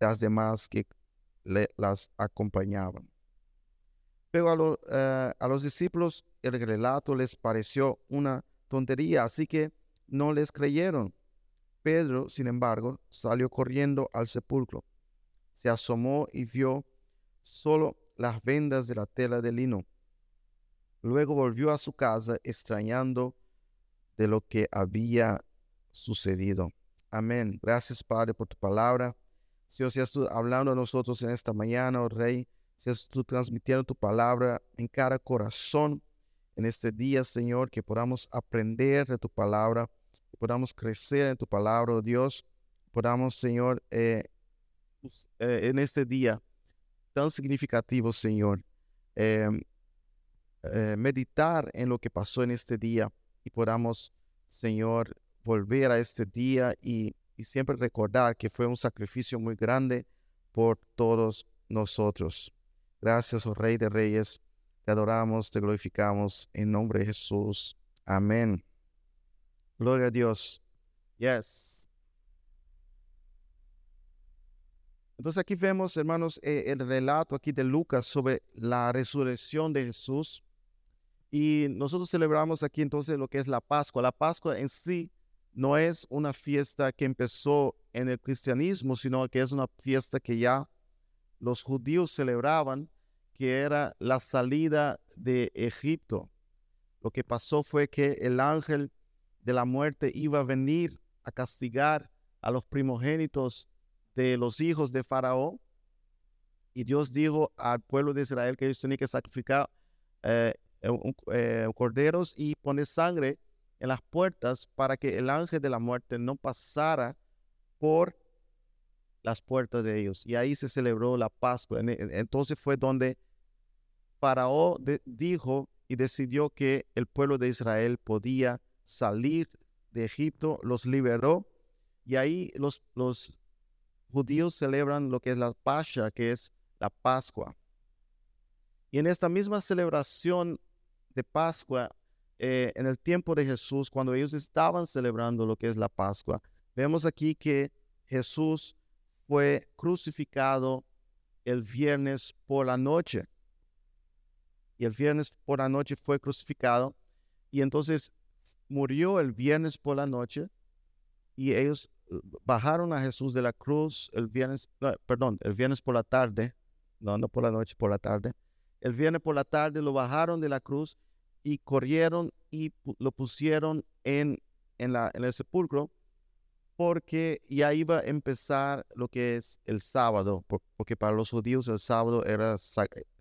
las demás que las acompañaban. Pero a, a los discípulos el relato les pareció una tontería, así que no les creyeron. Pedro, sin embargo, salió corriendo al sepulcro. Se asomó y vio solo las vendas de la tela de lino. Luego volvió a su casa extrañando de lo que había sucedido. Amén. Gracias, Padre, por tu palabra. Señor, seas tú hablando a nosotros en esta mañana, oh Rey. Seas tú transmitiendo tu palabra en cada corazón en este día, Señor, que podamos aprender de tu palabra, que podamos crecer en tu palabra, oh Dios. Podamos, Señor, eh, eh, en este día tan significativo, Señor, em, eh, meditar en lo que pasó en este día y podamos, Señor, volver a este día y, siempre recordar que fue un sacrificio muy grande por todos nosotros. Gracias, oh Rey de Reyes. Te adoramos, te glorificamos en nombre de Jesús. Amén. Gloria a Dios. Yes. Entonces aquí vemos, hermanos, eh, el relato aquí de Lucas sobre la resurrección de Jesús. Y nosotros celebramos aquí entonces lo que es la Pascua. La Pascua en sí no es una fiesta que empezó en el cristianismo, sino que es una fiesta que ya los judíos celebraban, que era la salida de Egipto. Lo que pasó fue que el ángel de la muerte iba a venir a castigar a los primogénitos de los hijos de Faraón. Y Dios dijo al pueblo de Israel que ellos tenían que sacrificar eh, eh, corderos y poner sangre en las puertas para que el ángel de la muerte no pasara por las puertas de ellos. Y ahí se celebró la Pascua. Entonces fue donde Faraón dijo y decidió que el pueblo de Israel podía salir de Egipto, los liberó y ahí los, los judíos celebran lo que es la Pasha, que es la Pascua. Y en esta misma celebración de Pascua, eh, en el tiempo de Jesús, cuando ellos estaban celebrando lo que es la Pascua, vemos aquí que Jesús fue crucificado el viernes por la noche. Y el viernes por la noche fue crucificado. Y entonces murió el viernes por la noche. Y ellos eh, bajaron a Jesús de la cruz el viernes, perdón, el viernes por la tarde. No, no por la noche, por la tarde el viernes por la tarde lo bajaron de la cruz y corrieron y lo pusieron en, en, la, en el sepulcro porque ya iba a empezar lo que es el sábado, porque para los judíos el sábado era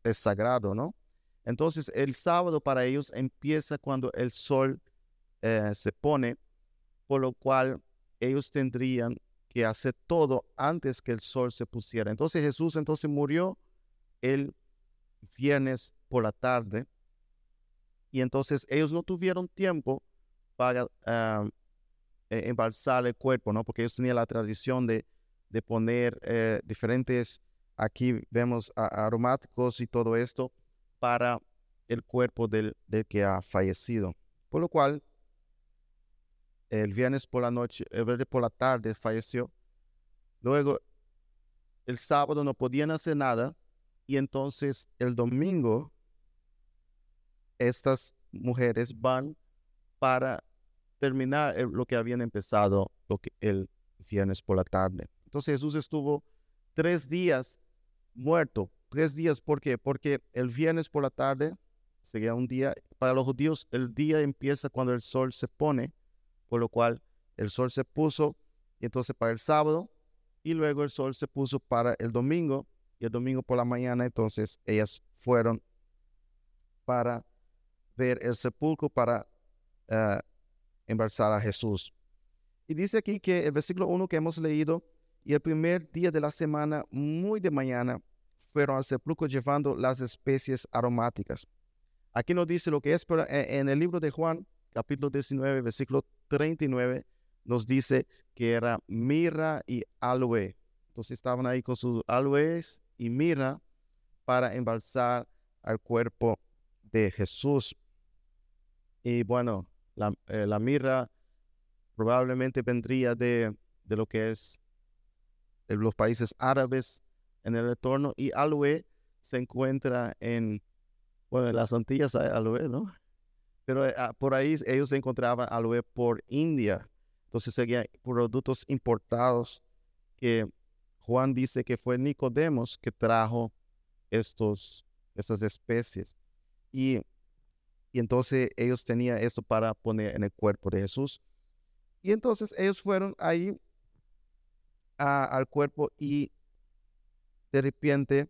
es sagrado, ¿no? Entonces el sábado para ellos empieza cuando el sol eh, se pone, por lo cual ellos tendrían que hacer todo antes que el sol se pusiera. Entonces Jesús entonces murió el viernes por la tarde. Y entonces ellos no tuvieron tiempo para ah, e, embalsar el cuerpo, ¿no? Porque ellos tenían la tradición de, de poner eh, diferentes, aquí vemos aromáticos y todo esto para el cuerpo del, del, que ha fallecido. Por lo cual, el viernes por la noche, el viernes por la tarde falleció. Luego, el sábado no podían hacer nada y entonces el domingo, estas mujeres van para terminar lo que habían empezado el viernes por la tarde. Entonces Jesús estuvo tres días muerto. Tres días, ¿por qué? Porque el viernes por la tarde sería un día, para los judíos el día empieza cuando el sol se pone, por lo cual el sol se puso y entonces para el sábado y luego el sol se puso para el domingo y el domingo por la mañana entonces ellas fueron para ver el sepulcro para uh, a Jesús. Y dice aquí que el versículo 1 que hemos leído, y el primer día de la semana, muy de mañana, fueron al sepulcro llevando las especies aromáticas. Aquí nos dice lo que es, pero en el libro de Juan, capítulo 19, versículo 39, nos dice que era mirra y aloe. Entonces estaban ahí con sus aloes y mirra para embalsar al cuerpo de Jesús. Y bueno, la, eh, mirra probablemente vendría de, de, lo que es los países árabes en el retorno y aloe se encuentra en, bueno, en las Antillas hay aloe, ¿no? Pero eh, ah, por ahí ellos encontraban aloe por India. Entonces seguían productos importados que Juan dice que fue Nicodemos que trajo estos, estas especies. Y, y entonces ellos tenían esto para poner en el cuerpo de Jesús. Y entonces ellos fueron ahí al cuerpo y de repente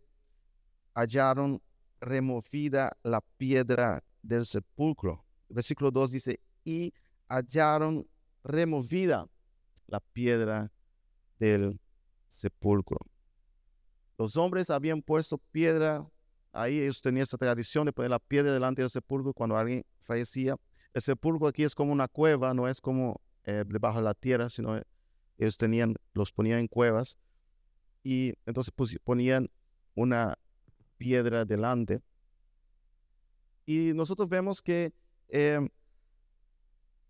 hallaron removida la piedra del sepulcro. versículo 2 dice, y hallaron removida la piedra del sepulcro. Los hombres habían puesto piedra, ahí ellos tenían esta tradición de poner la piedra delante del sepulcro cuando alguien fallecía. El sepulcro aquí es como una cueva, no es como eh, debajo de la tierra, sino ellos tenían, los ponían en cuevas y entonces ponían una piedra delante. Y nosotros vemos que em,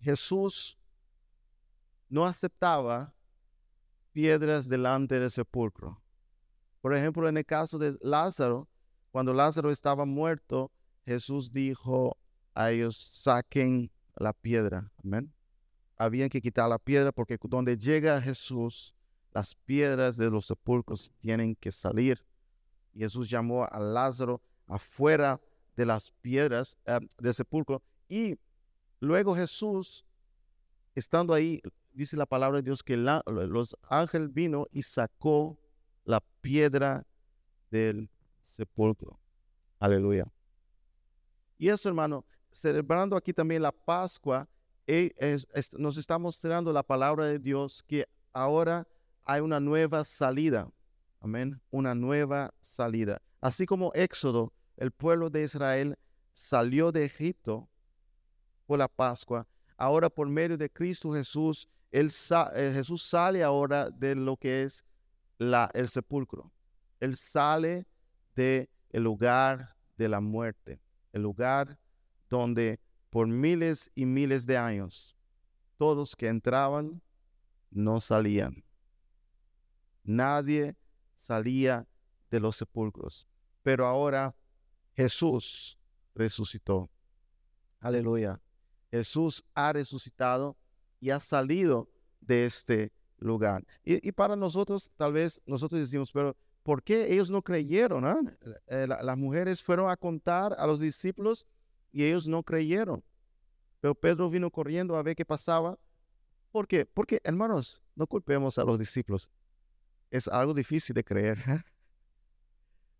Jesús no aceptaba piedras delante del sepulcro. Por ejemplo, en el caso de Lázaro, cuando Lázaro estaba muerto, Jesús dijo a ellos, saquen la piedra. Amén. Habían que quitar la piedra porque donde llega Jesús, las piedras de los sepulcros tienen que salir. Y Jesús llamó a Lázaro afuera de las piedras eh, del sepulcro. Y luego Jesús, estando ahí, dice la palabra de Dios que los ángeles vino y sacó la piedra del sepulcro. Aleluya. Y eso, hermano, celebrando aquí también la Pascua, eh, nos está mostrando la palabra de Dios que ahora hay una nueva salida. Amén. Una nueva salida. Así como Éxodo, el pueblo de Israel salió de Egipto por la Pascua, ahora por medio de Cristo Jesús, él eh, Jesús sale ahora de lo que es la, el sepulcro. Él sale el lugar de la muerte, el lugar donde por miles y miles de años todos que entraban no salían. Nadie salía de los sepulcros. Pero ahora Jesús resucitó. Aleluya. Jesús ha resucitado y ha salido de este lugar. Y, para nosotros, tal vez nosotros decimos, pero ¿por qué ellos no creyeron? Ah? Eh, las mujeres fueron a contar a los discípulos y ellos no creyeron. Pero Pedro vino corriendo a ver qué pasaba. ¿Por qué? Porque, hermanos, no culpemos a los discípulos es algo difícil de creer. ¿eh?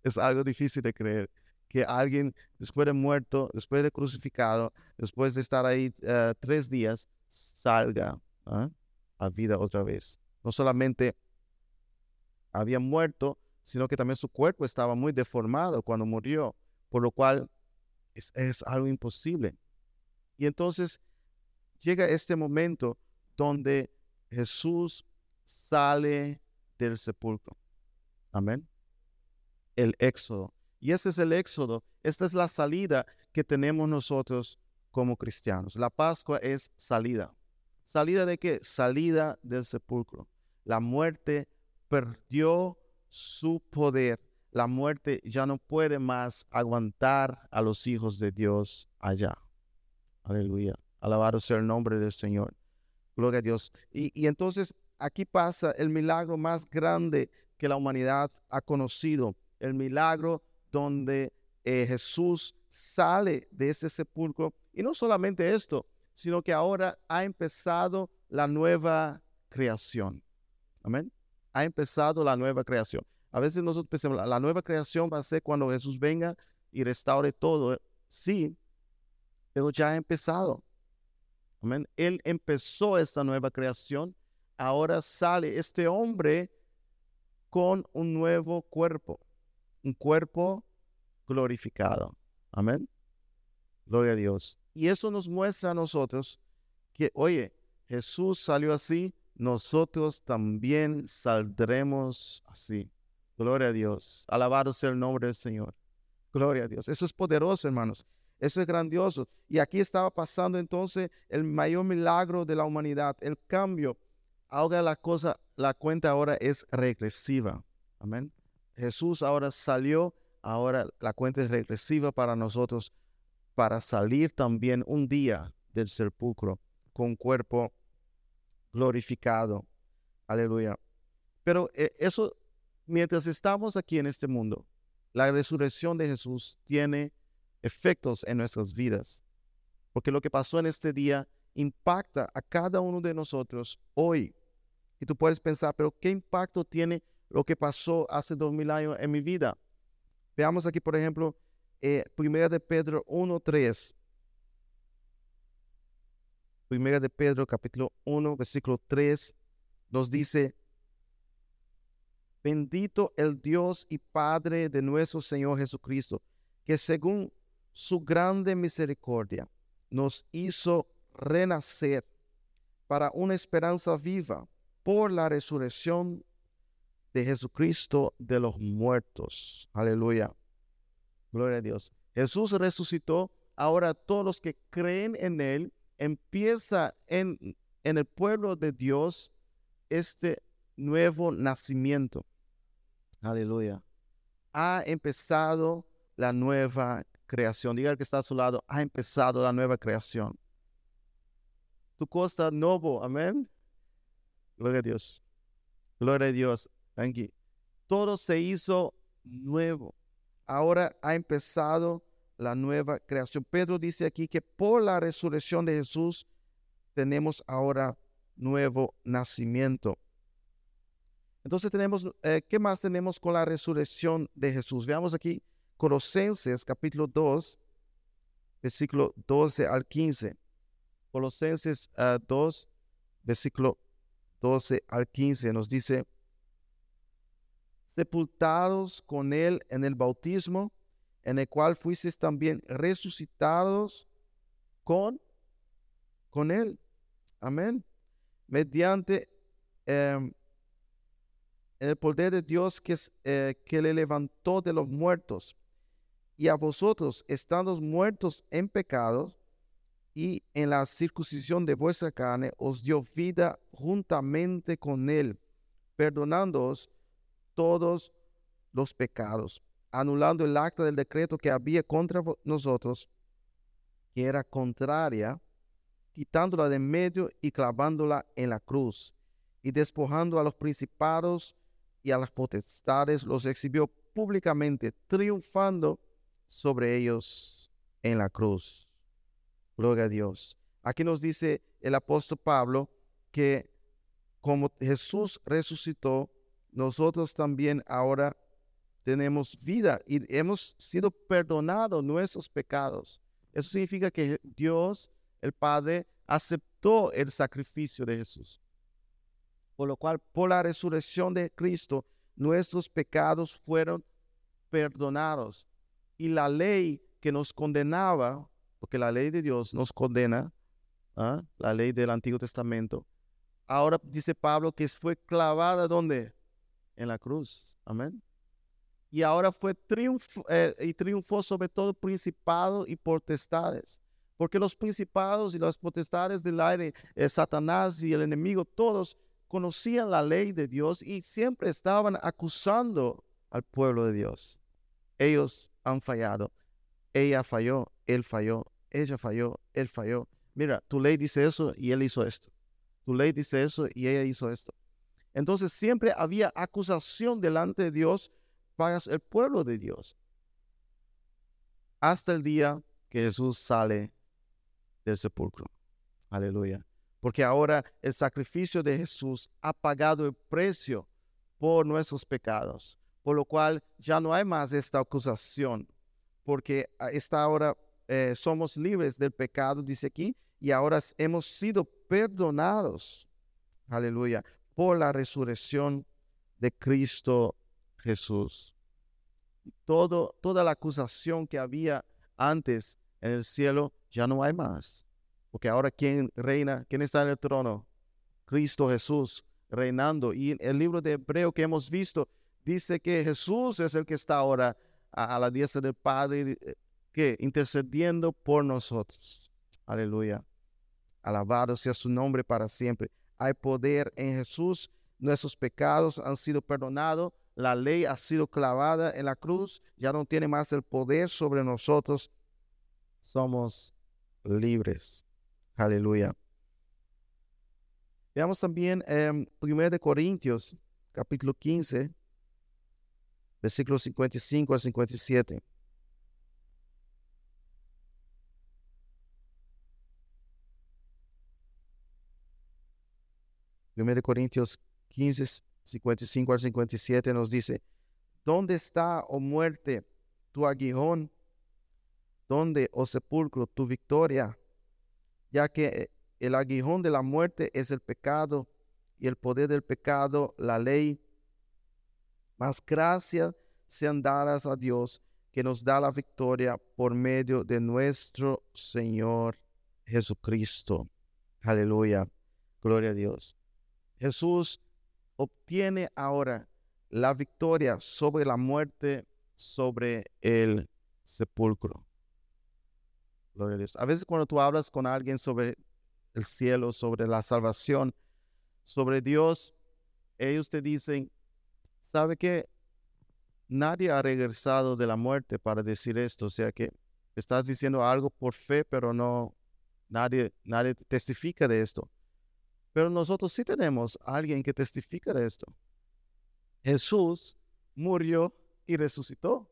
Es algo difícil de creer que alguien después de muerto, después de crucificado, después de estar ahí eh, tres días, salga ¿ah? a vida otra vez. No solamente había muerto, sino que también su cuerpo estaba muy deformado cuando murió, por lo cual es, algo imposible. Y entonces llega este momento donde Jesús sale del sepulcro. Amén. El éxodo. Y ese es el éxodo. Esta es la salida que tenemos nosotros como cristianos. La Pascua es salida. ¿Salida de qué? Salida del sepulcro. La muerte perdió su poder. La muerte ya no puede más aguantar a los hijos de Dios allá. Aleluya. Alabado sea el nombre del Señor. Gloria a Dios. Y, y entonces aquí pasa el milagro más grande que la humanidad ha conocido, el milagro donde eh, Jesús sale de ese sepulcro. Y no solamente esto, sino que ahora ha empezado la nueva creación. Amén. Ha empezado la nueva creación. A veces nosotros pensamos, la nueva creación va a ser cuando Jesús venga y restaure todo. Sí, pero ya ha empezado. Amén. Él empezó esta nueva creación ahora sale este hombre con un nuevo cuerpo, un cuerpo glorificado. Amén. Gloria a Dios. Y eso nos muestra a nosotros que, oye, Jesús salió así, nosotros también saldremos así. Gloria a Dios. Alabado sea el nombre del Señor. Gloria a Dios. Eso es poderoso, hermanos. Eso es grandioso. Y aquí estaba pasando entonces el mayor milagro de la humanidad, el cambio ahora la cosa, la cuenta ahora es regresiva. Amén. Jesús ahora salió, ahora la cuenta es regresiva para nosotros, para salir también un día del sepulcro con cuerpo glorificado. Aleluya. Pero eh, eso, mientras estamos aquí en este mundo, la resurrección de Jesús tiene efectos en nuestras vidas. Porque lo que pasó en este día impacta a cada uno de nosotros hoy. Y tú puedes pensar, pero ¿qué impacto tiene lo que pasó hace dos mil años en mi vida? Veamos aquí, por ejemplo, eh, Primera de Pedro 1.3. Primera de Pedro capítulo 1, versículo 3, nos dice, bendito el Dios y Padre de nuestro Señor Jesucristo, que según su grande misericordia nos hizo renacer para una esperanza viva por la resurrección de Jesucristo de los muertos. Aleluya. Gloria a Dios. Jesús resucitó. Ahora todos los que creen en Él empieza en, en el pueblo de Dios este nuevo nacimiento. Aleluya. Ha empezado la nueva creación. Diga el que está a su lado, ha empezado la nueva creación. Tu cosa nuevo, amén. Gloria a Dios. Gloria a Dios. Aquí. Todo se hizo nuevo. Ahora ha empezado la nueva creación. Pedro dice aquí que por la resurrección de Jesús tenemos ahora nuevo nacimiento. Entonces tenemos, eh, ¿qué más tenemos con la resurrección de Jesús? Veamos aquí Colosenses capítulo 2, versículo 12 al 15. Colosenses 2, ah, versículo 12 al 15 nos dice, sepultados con él en el bautismo, en el cual fuisteis también resucitados con, con Él. Amén. Mediante em, el poder de Dios que, eh, que le levantó de los muertos. Y a vosotros, estando muertos en pecados y en la circuncisión de vuestra carne, os dio vida juntamente con Él, perdonándoos todos los pecados anulando el acta del decreto que había contra nosotros, que era contraria, quitándola de medio y clavándola en la cruz, y despojando a los principados y a las potestades, los exhibió públicamente, triunfando sobre ellos en la cruz. Gloria a Dios. Aquí nos dice el apóstol Pablo que como Jesús resucitó, nosotros también ahora tenemos vida y hemos sido perdonados nuestros pecados. Eso significa que Dios, el Padre, aceptó el sacrificio de Jesús. Por lo cual, por la resurrección de Cristo, nuestros pecados fueron perdonados. Y la ley que nos condenaba, porque la ley de Dios nos condena, ¿ah? la ley del Antiguo Testamento, ahora dice Pablo que fue clavada donde? En la cruz. Amén y ahora fue triunfo, eh, y triunfó sobre todo principado y potestades. Porque los principados y las potestades del aire, eh, Satanás y el enemigo, todos conocían la ley de Dios y siempre estaban acusando al pueblo de Dios. Ellos han fallado. Ella falló, él falló, ella falló, él falló. Mira, tu ley dice eso y él hizo esto. Tu ley dice eso y ella hizo esto. Entonces siempre había acusación delante de Dios el pueblo de Dios. Hasta el día que Jesús sale del sepulcro. Aleluya. Porque ahora el sacrificio de Jesús ha pagado el precio por nuestros pecados. Por lo cual ya no hay más esta acusación. Porque esta ahora eh, somos libres del pecado, dice aquí, y ahora hemos sido perdonados. Aleluya. Por la resurrección de Cristo Jesús. Todo, toda la acusación que había antes en el cielo ya no hay más. Porque ahora ¿quién reina? ¿Quién está en el trono? Cristo Jesús reinando. Y el libro de Hebreo que hemos visto dice que Jesús es el que está ahora a, la diestra del Padre, eh, que intercediendo por nosotros. Aleluya. Alabado sea su nombre para siempre. hay poder en Jesús. Nuestros pecados han sido perdonados. La ley ha sido clavada en la cruz. Ya no tiene más el poder sobre nosotros. Somos libres. Aleluya. Veamos también en 1 de Corintios, capítulo 15, versículos 55 al 57. 1 Corintios 15, 55 al 57 nos dice, ¿dónde está, oh muerte, tu aguijón? ¿Dónde, oh sepulcro, tu victoria? Ya que eh, el aguijón de la muerte es el pecado y el poder del pecado, la ley. Más gracias sean dadas a Dios que nos da la victoria por medio de nuestro Señor Jesucristo. Aleluya. Gloria a Dios. Jesús obtiene ahora la victoria sobre la muerte, sobre el sepulcro. Gloria a Dios. A veces cuando tú hablas con alguien sobre el cielo, sobre la salvación, sobre Dios, ellos te dicen, ¿sabe qué? Nadie ha regresado de la muerte para decir esto. O sea que estás diciendo algo por fe, pero no, nadie, nadie testifica de esto. Pero nosotros sí tenemos a alguien que testifica de esto. Jesús murió y resucitó.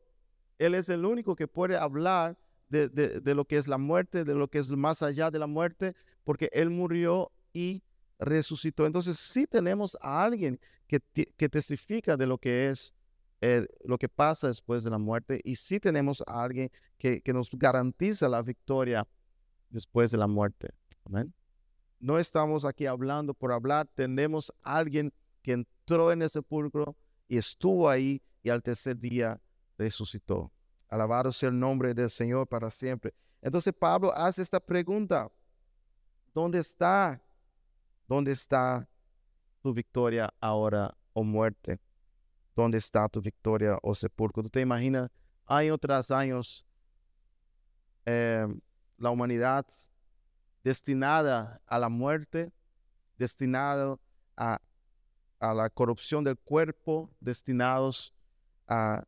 Él es el único que puede hablar de, lo que es la muerte, de lo que es más allá de la muerte, porque Él murió y resucitó. Entonces sí tenemos a alguien que, que testifica de lo que es eh, lo que pasa después de la muerte y sí tenemos a alguien que, que nos garantiza la victoria después de la muerte. Amén. No estamos aquí hablando por hablar, tenemos a alguien que entró en el sepulcro y estuvo ahí y al tercer día resucitó. Alabado sea el nombre del Señor para siempre. Entonces Pablo hace esta pregunta. ¿Dónde está? ¿Dónde está tu victoria ahora o muerte? ¿Dónde está tu victoria o sepulcro? ¿Tú te imaginas año tras años eh, la humanidad destinada a la muerte, destinado a, la corrupción del cuerpo, destinados a,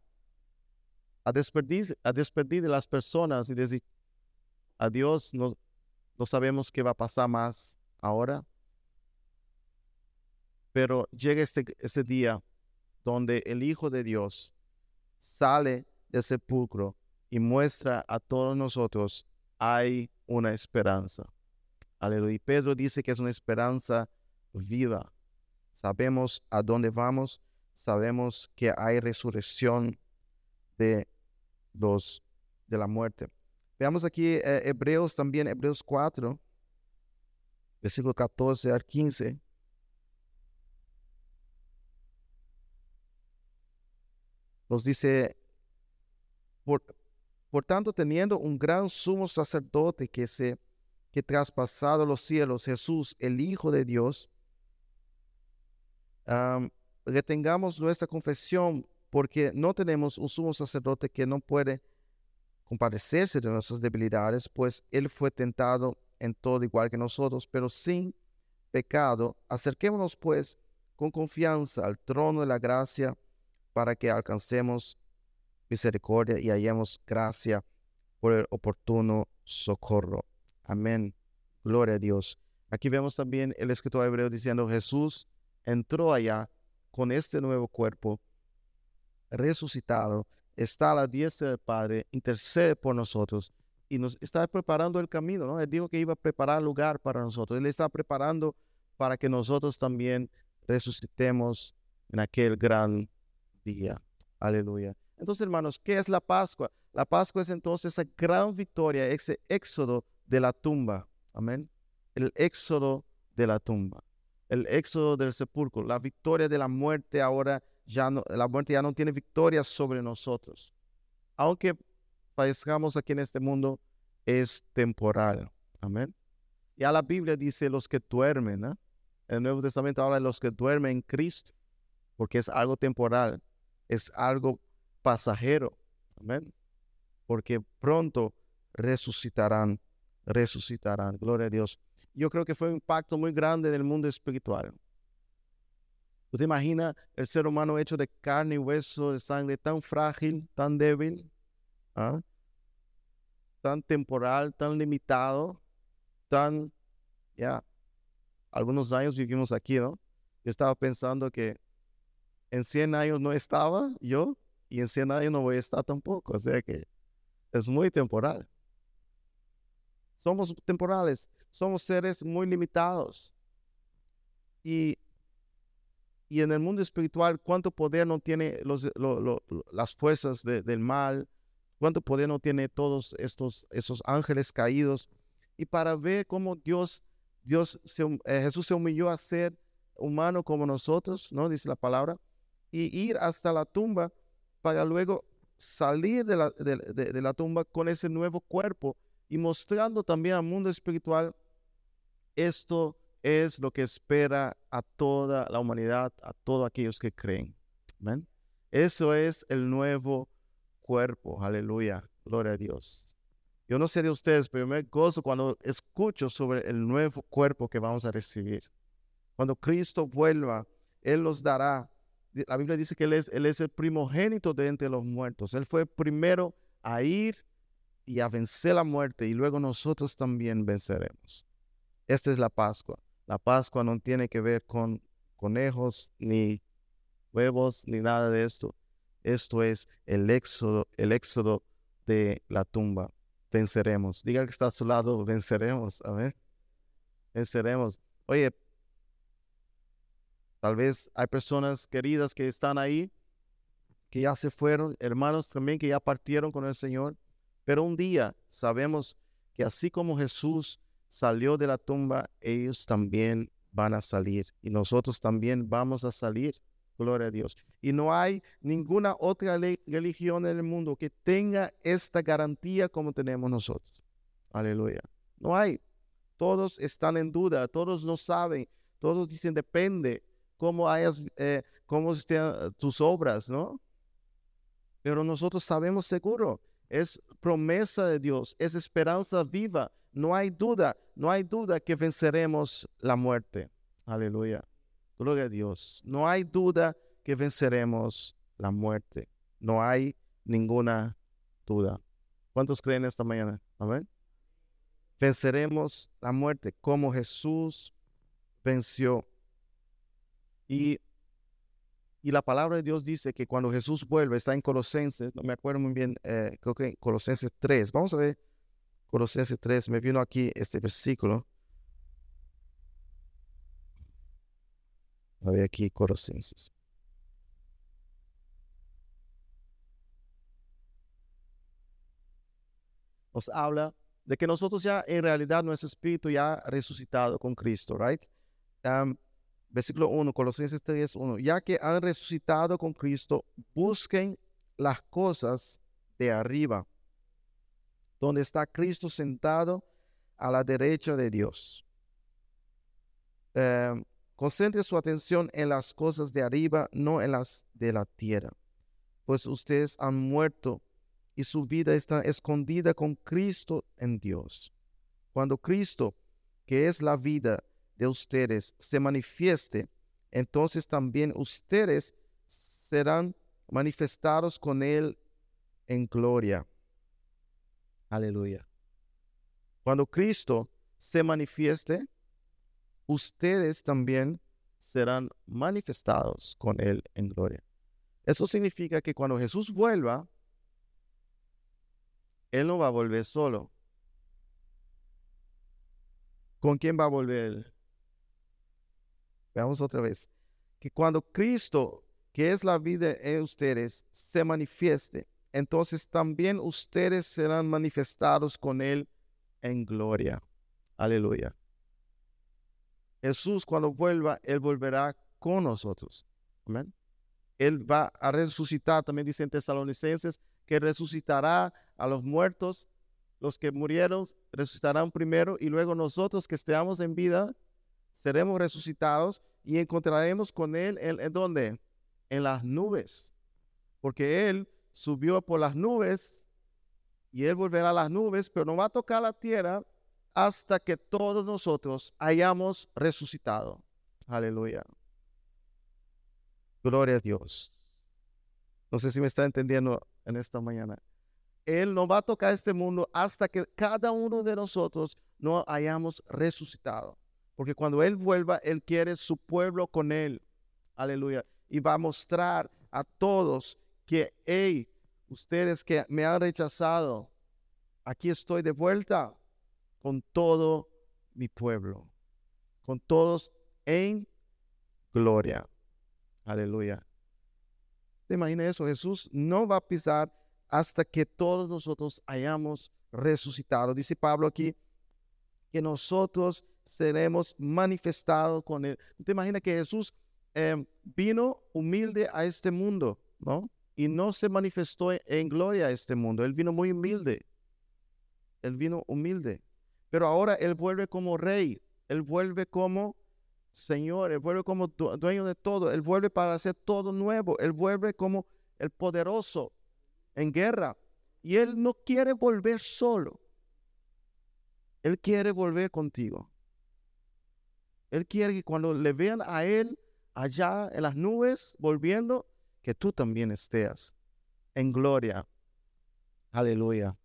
a, a despedir de las personas y decir, a Dios no, no sabemos qué va a pasar más ahora. Pero llega este, ese día donde el Hijo de Dios sale del sepulcro y muestra a todos nosotros hay una esperanza. Aleluya. Pedro dice que es una esperanza viva. Sabemos a dónde vamos, sabemos que hay resurrección de los de la muerte. Veamos aquí eh, Hebreos también, Hebreos 4, versículo 14 al 15. Nos dice, por, por tanto, teniendo un gran sumo sacerdote que se que traspasado los cielos, Jesús, el Hijo de Dios, retengamos nuestra confesión porque no tenemos un sumo sacerdote que no puede compadecerse de nuestras debilidades, pues Él fue tentado en todo igual que nosotros, pero sin pecado. Acerquémonos pues con confianza al trono de la gracia para que alcancemos misericordia y hallemos gracia por el oportuno socorro. Amén. Gloria a Dios. Aquí vemos también el escritor hebreo diciendo, Jesús entró allá con este nuevo cuerpo resucitado, está a la diestra del Padre, intercede por nosotros y nos está preparando el camino, ¿no? Él dijo que iba a preparar lugar para nosotros. Él está preparando para que nosotros también resucitemos en aquel gran día. Aleluya. Entonces, hermanos, ¿qué es la Pascua? La Pascua es entonces esa gran victoria, ese éxodo de la tumba. Amén. El éxodo de la tumba. El éxodo del sepulcro. La victoria de la muerte ahora ya no, la muerte ya no tiene victoria sobre nosotros. Aunque fallezcamos aquí en este mundo, es temporal. Amén. Ya la Biblia dice los que duermen. ¿eh? El Nuevo Testamento habla de los que duermen en Cristo, porque es algo temporal, es algo pasajero. Amén. Porque pronto resucitarán resucitarán. Gloria a Dios. yo creo que fue un impacto muy grande en el mundo espiritual. ¿Usted imagina el ser humano hecho de carne y hueso, de sangre, tan frágil, tan débil, ¿ah? tan temporal, tan limitado, tan, ya, algunos años vivimos aquí, ¿no? Yo estaba pensando que en 100 años no estaba yo y en 100 años no voy a estar tampoco, o sea que es muy temporal. Somos temporales, somos seres muy limitados. Y y en el mundo espiritual, ¿cuánto poder no tiene las fuerzas del mal? ¿Cuánto poder no tiene todos estos esos ángeles caídos? Y para ver cómo Dios, Dios eh, Jesús se humilló a ser humano como nosotros, ¿no? Dice la palabra, y ir hasta la tumba para luego salir de la, de la tumba con ese nuevo cuerpo y mostrando también al mundo espiritual esto es lo que espera a toda la humanidad, a todos aquellos que creen. ¿Ven? Eso es el nuevo cuerpo. Aleluya. Gloria a Dios. Yo no sé de ustedes, pero me gozo cuando escucho sobre el nuevo cuerpo que vamos a recibir. Cuando Cristo vuelva, Él nos dará. La Biblia dice que Él es, él es el primogénito de entre los muertos. Él fue primero a ir y a vencer la muerte y luego nosotros también venceremos. Esta es la Pascua. La Pascua no tiene que ver con conejos, ni huevos, ni nada de esto. Esto es el éxodo, el éxodo de la tumba. Venceremos. Diga que está a su lado, venceremos. ver, Venceremos. Oye, tal vez hay personas queridas que están ahí, que ya se fueron, hermanos también que ya partieron con el Señor. Pero un día sabemos que así como Jesús salió de la tumba, ellos también van a salir y nosotros también vamos a salir. Gloria a Dios. Y no hay ninguna otra religión en el mundo que tenga esta garantía como tenemos nosotros. Aleluya. No hay. Todos están en duda, todos no saben, todos dicen depende cómo hayas, eh, cómo estén tus obras, ¿no? Pero nosotros sabemos seguro, es promesa de Dios, es esperanza viva no hay duda, no hay duda que venceremos la muerte. Aleluya. Gloria a Dios. No hay duda que venceremos la muerte. No hay ninguna duda. ¿Cuántos creen esta mañana? Amén. Venceremos la muerte como Jesús venció. Y, y la palabra de Dios dice que cuando Jesús vuelve, está en Colosenses, no me acuerdo muy bien, eh, creo que Colosenses 3. Vamos a ver Colosenses 3, me vino aquí este versículo. A ver aquí Colosenses. Nos habla de que nosotros ya en realidad nuestro espíritu ya resucitado con Cristo, right? Versículo 1, Colosenses 3, 1. Ya que han resucitado con Cristo, busquen las cosas de arriba donde está Cristo sentado a la derecha de Dios. Em, concentre su atención en las cosas de arriba, no en las de la tierra, pues ustedes han muerto y su vida está escondida con Cristo en Dios. Cuando Cristo, que es la vida de ustedes, se manifieste, entonces también ustedes serán manifestados con Él en gloria. Aleluya. Cuando Cristo se manifieste, ustedes también serán manifestados con Él en gloria. Eso significa que cuando Jesús vuelva, Él no va a volver solo. ¿Con quién va a volver? Veamos otra vez. Que cuando Cristo, que es la vida en ustedes, se manifieste, entonces también ustedes serán manifestados con Él en gloria. Aleluya. Jesús cuando vuelva, Él volverá con nosotros. Amén. Él va a resucitar, también dicen tesalonicenses, que resucitará a los muertos, los que murieron resucitarán primero y luego nosotros que estemos en vida seremos resucitados y encontraremos con Él en, en dónde? En las nubes. Porque Él subió por las nubes y él volverá a las nubes, pero no va a tocar la tierra, hasta que todos nosotros hayamos resucitado. Aleluya. Gloria a Dios. No sé si me está entendiendo en esta mañana. Él no va a tocar este mundo hasta que cada uno de nosotros no hayamos resucitado. Porque cuando Él vuelva, Él quiere su pueblo con Él. Aleluya. Y va a mostrar a todos que, hey, ustedes que me han rechazado, aquí estoy de vuelta con todo mi pueblo, con todos en gloria. Aleluya. ¿Te imaginas eso? Jesús no va a pisar hasta que todos nosotros hayamos resucitado. Dice Pablo aquí que nosotros seremos manifestados con él. ¿Te imaginas que Jesús em, vino humilde a este mundo, ¿no? Y no se manifestó en gloria a este mundo. Él vino muy humilde. Él vino humilde. Pero ahora Él vuelve como rey. Él vuelve como Señor. Él vuelve como dueño de todo. Él vuelve para hacer todo nuevo. Él vuelve como el poderoso en guerra. Y Él no quiere volver solo. Él quiere volver contigo. Él quiere que cuando le vean a Él allá en las nubes volviendo, que tú también estés en gloria. Aleluya.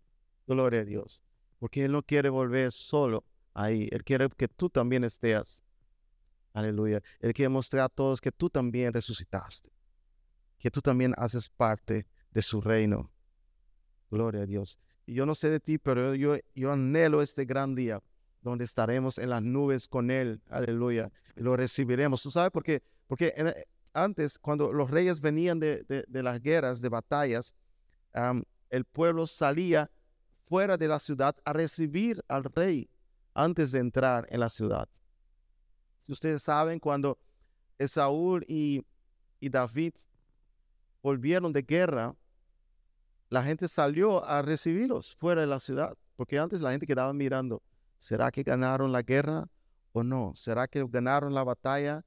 Gloria a Dios. Porque Él no quiere volver solo ahí. Él quiere que tú también estés. Aleluya. Él quiere mostrar a todos que tú también resucitaste. Que tú también haces parte de su reino. Gloria a Dios. Y yo no sé de ti, pero yo, yo anhelo este gran día donde estaremos en las nubes con Él. Aleluya. Lo recibiremos. ¿Tú sabes por qué? Porque antes, cuando los reyes venían de, de, las guerras, de batallas, el pueblo salía fuera de la ciudad a recibir al rey antes de entrar en la ciudad. Si ustedes saben, cuando Esaúl y, y David volvieron de guerra, la gente salió a recibirlos fuera de la ciudad, porque antes la gente quedaba mirando, ¿será que ganaron la guerra o no? ¿Será que ganaron la batalla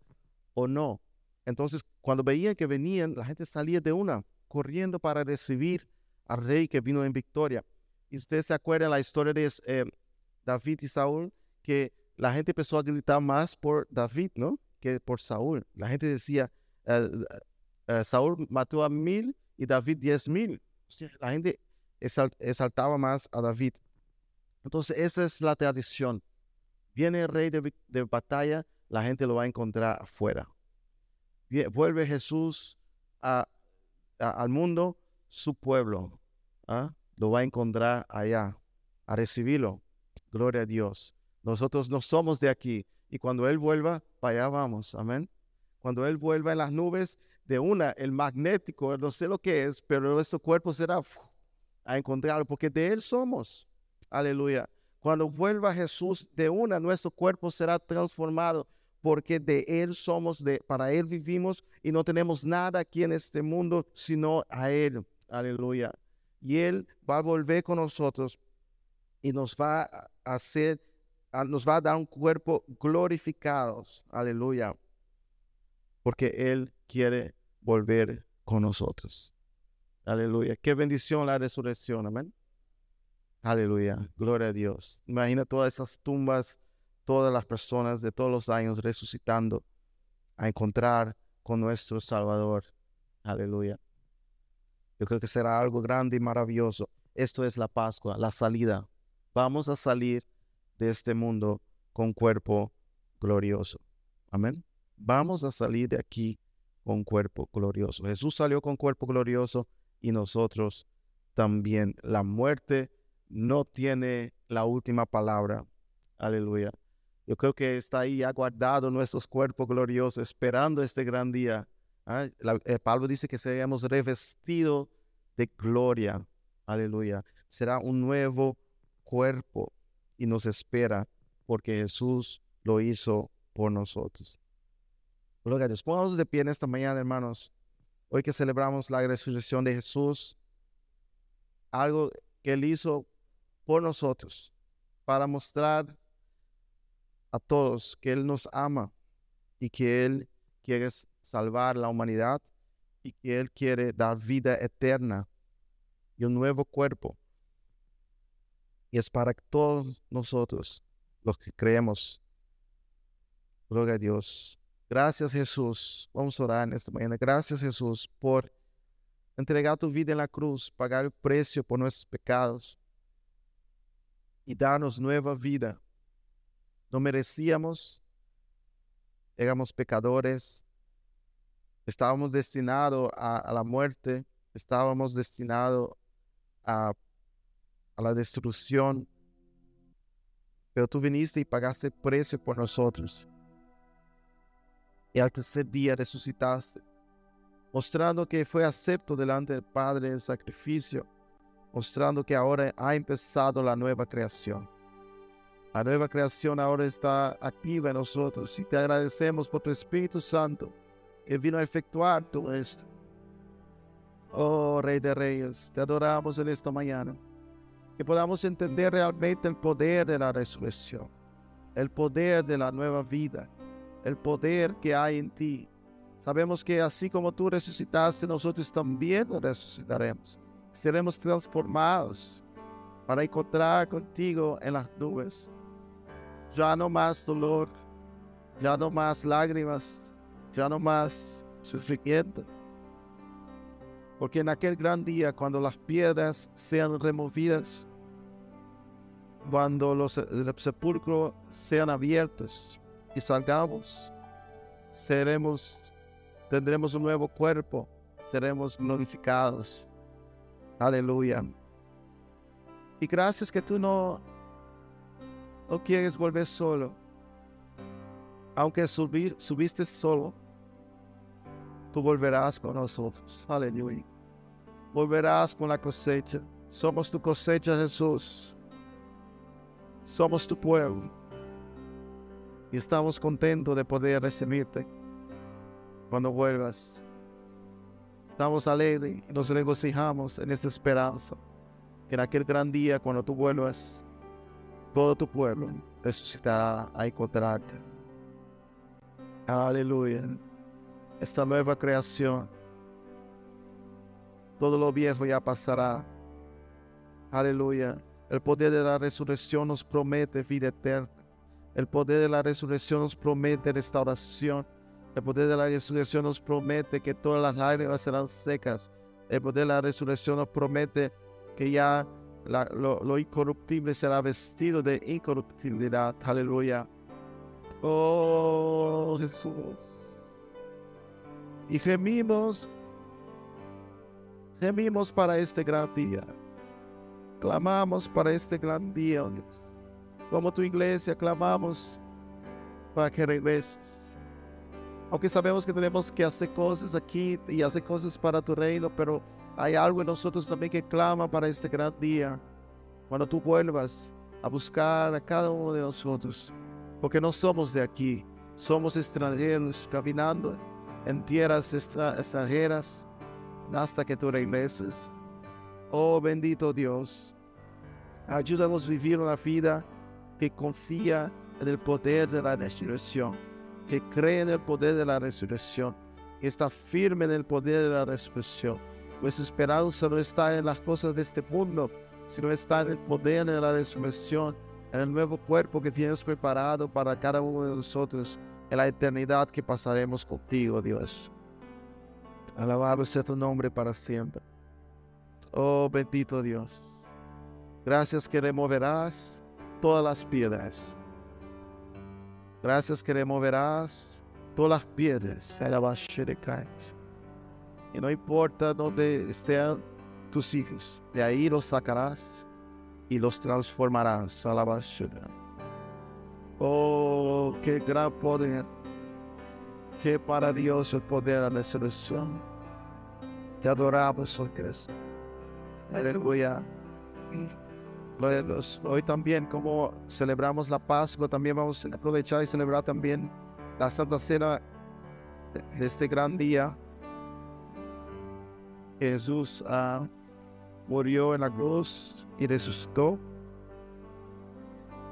o no? Entonces, cuando veían que venían, la gente salía de una, corriendo para recibir al rey que vino en victoria. Y ustedes se acuerdan la historia de eh, David y Saúl, que la gente empezó a gritar más por David, ¿no? Que por Saúl. La gente decía, eh, eh, Saúl mató a mil y David diez mil. la gente exaltaba más a David. Entonces, esa es la tradición. Viene el rey de, batalla, la gente lo va a encontrar afuera. Vuelve Jesús al mundo, su pueblo. ¿ah? lo va a encontrar allá, a recibirlo. Gloria a Dios. Nosotros no somos de aquí. Y cuando Él vuelva, para allá vamos. Amén. Cuando Él vuelva en las nubes, de una, el magnético, no sé lo que es, pero nuestro cuerpo será a encontrarlo, porque de Él somos. Aleluya. Cuando vuelva Jesús, de una, nuestro cuerpo será transformado, porque de Él somos, de, para Él vivimos y no tenemos nada aquí en este mundo, sino a Él. Aleluya y Él va a volver con nosotros y nos va a hacer, nos va a dar un cuerpo glorificado. Aleluya. Porque Él quiere volver con nosotros. Aleluya. Qué bendición la resurrección. Amén. Aleluya. Gloria a Dios. Imagina todas esas tumbas, todas las personas de todos los años resucitando a encontrar con nuestro Salvador. Aleluya. Yo creo que será algo grande y maravilloso. Esto es la Pascua, la salida. Vamos a salir de este mundo con cuerpo glorioso. Amén. Vamos a salir de aquí con cuerpo glorioso. Jesús salió con cuerpo glorioso y nosotros también. La muerte no tiene la última palabra. Aleluya. Yo creo que está ahí aguardado nuestros cuerpos gloriosos, esperando este gran día Ah, eh, Pablo dice que seamos revestidos de gloria. Aleluya. Será un nuevo cuerpo y nos espera porque Jesús lo hizo por nosotros. Gloria a Dios. Pongamos de pie en esta mañana, hermanos. Hoy que celebramos la resurrección de Jesús, algo que Él hizo por nosotros, para mostrar a todos que Él nos ama y que Él quiere salvar la humanidad y que Él quiere dar vida eterna y un nuevo cuerpo. Y es para todos nosotros los que creemos. Gloria a Dios. Gracias Jesús. Vamos a orar en esta mañana. Gracias Jesús por entregar tu vida en la cruz, pagar el precio por nuestros pecados y darnos nueva vida. No merecíamos, éramos pecadores, estábamos destinados a, la muerte, estábamos destinados a, a la destrucción, pero tú viniste y pagaste precio por nosotros. Y al tercer día resucitaste, mostrando que fue acepto delante del Padre el sacrificio, mostrando que ahora ha empezado la nueva creación. La nueva creación ahora está activa en nosotros y te agradecemos por tu Espíritu Santo que vino a efectuar todo esto. Oh Rey de Reyes, te adoramos en esta mañana. Que podamos entender realmente el poder de la resurrección, el poder de la nueva vida, el poder que hay en ti. Sabemos que así como tú resucitaste, nosotros también resucitaremos. Seremos transformados para encontrar contigo en las nubes. Ya no más dolor, ya no más lágrimas, ya no más sufrimiento. Porque en aquel gran día, cuando las piedras sean removidas, cuando los, sepulcros sean abiertos y salgamos, seremos, tendremos un nuevo cuerpo, seremos glorificados. Aleluya. Y gracias que tú no, no quieres volver solo. Aunque subiste solo, tú volverás con nosotros. Aleluya. Volverás con la cosecha. Somos tu cosecha, Jesús. Somos tu pueblo. Y estamos contentos de poder recibirte cuando vuelvas. Estamos alegres y nos regocijamos en esta esperanza. Que en aquel gran día, cuando tú vuelvas, todo tu pueblo resucitará a encontrarte. Aleluya esta nueva creación. Todo lo viejo ya pasará. Aleluya. El poder de la resurrección nos promete vida eterna. El poder de la resurrección nos promete restauración. El poder de la resurrección nos promete que todas las lágrimas serán secas. El poder de la resurrección nos promete que ya lo, lo, incorruptible será vestido de incorruptibilidad. Aleluya. Oh Jesús y gemimos, gemimos para este gran día. Clamamos para este gran día, oh. Como tu iglesia, clamamos para que regreses. Aunque sabemos que tenemos que hacer cosas aquí y hacer cosas para tu reino, pero hay algo en nosotros también que clama para este gran día. Cuando tú vuelvas a buscar a cada uno de nosotros, porque no somos de aquí, somos extranjeros caminando en tierras extranjeras hasta que tú regreses. Oh bendito Dios, ayúdanos a vivir una vida que confía en el poder de la resurrección, que cree en el poder de la resurrección, que está firme en el poder de la resurrección. Nuestra esperanza no está en las cosas de este mundo, sino está en el poder de la resurrección, en el nuevo cuerpo que tienes preparado para cada uno de nosotros en la eternidad que pasaremos contigo, Dios. Alabado sea tu nombre para siempre. Oh bendito Dios. Gracias que removerás todas las piedras. Gracias que removerás todas las piedras. Y no importa dónde estén tus hijos, de ahí los sacarás y los transformarás. Oh, qué gran poder. Qué para Dios el poder de la resurrección. Te adoramos, oh Cristo. Aleluya. Hoy también, como celebramos la Pascua, también vamos a aprovechar y celebrar también la Santa Cena de este gran día. Jesús ah, murió en la cruz y resucitó.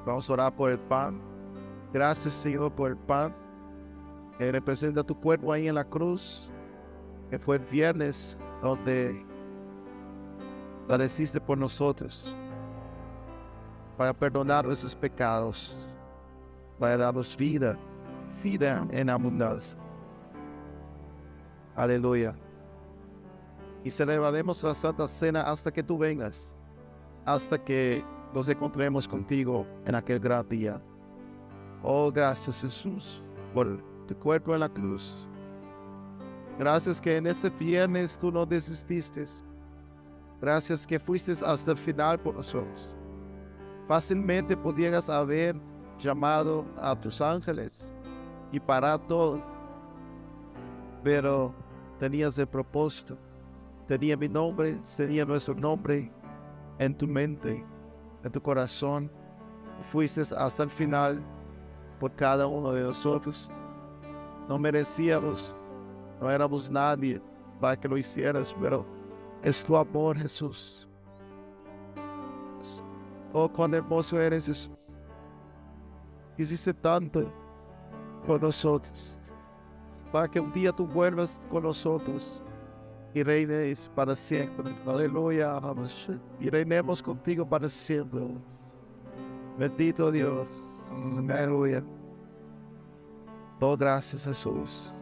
Vamos a orar por el pan. Gracias, Señor, por el pan que representa tu cuerpo ahí en la cruz, que fue el viernes donde padeciste por nosotros, para perdonar nuestros pecados. para darnos vida, vida en abundancia. Aleluya. Y celebraremos la Santa Cena hasta que tú vengas, hasta que nos encontremos contigo en aquel gran día. Oh, gracias Jesús por tu cuerpo en la cruz. Gracias que en ese viernes tú no desististe. Gracias que fuiste hasta el final por nosotros. Fácilmente podías haber llamado a tus ángeles y parar todo. Pero tenías el propósito. Tenía mi nombre, tenía nuestro nombre en tu mente, en tu corazón. Fuiste hasta el final por cada uno de nosotros. No merecíamos, no éramos nadie para que lo hicieras, pero es tu amor, Jesús. Oh, cuán hermoso eres. Hiciste tanto por nosotros, para que un día tú vuelvas con nosotros y reines para siempre. Aleluya. Y reinemos contigo para siempre. Bendito Dios. Aleluya. Oh, gracias Jesús.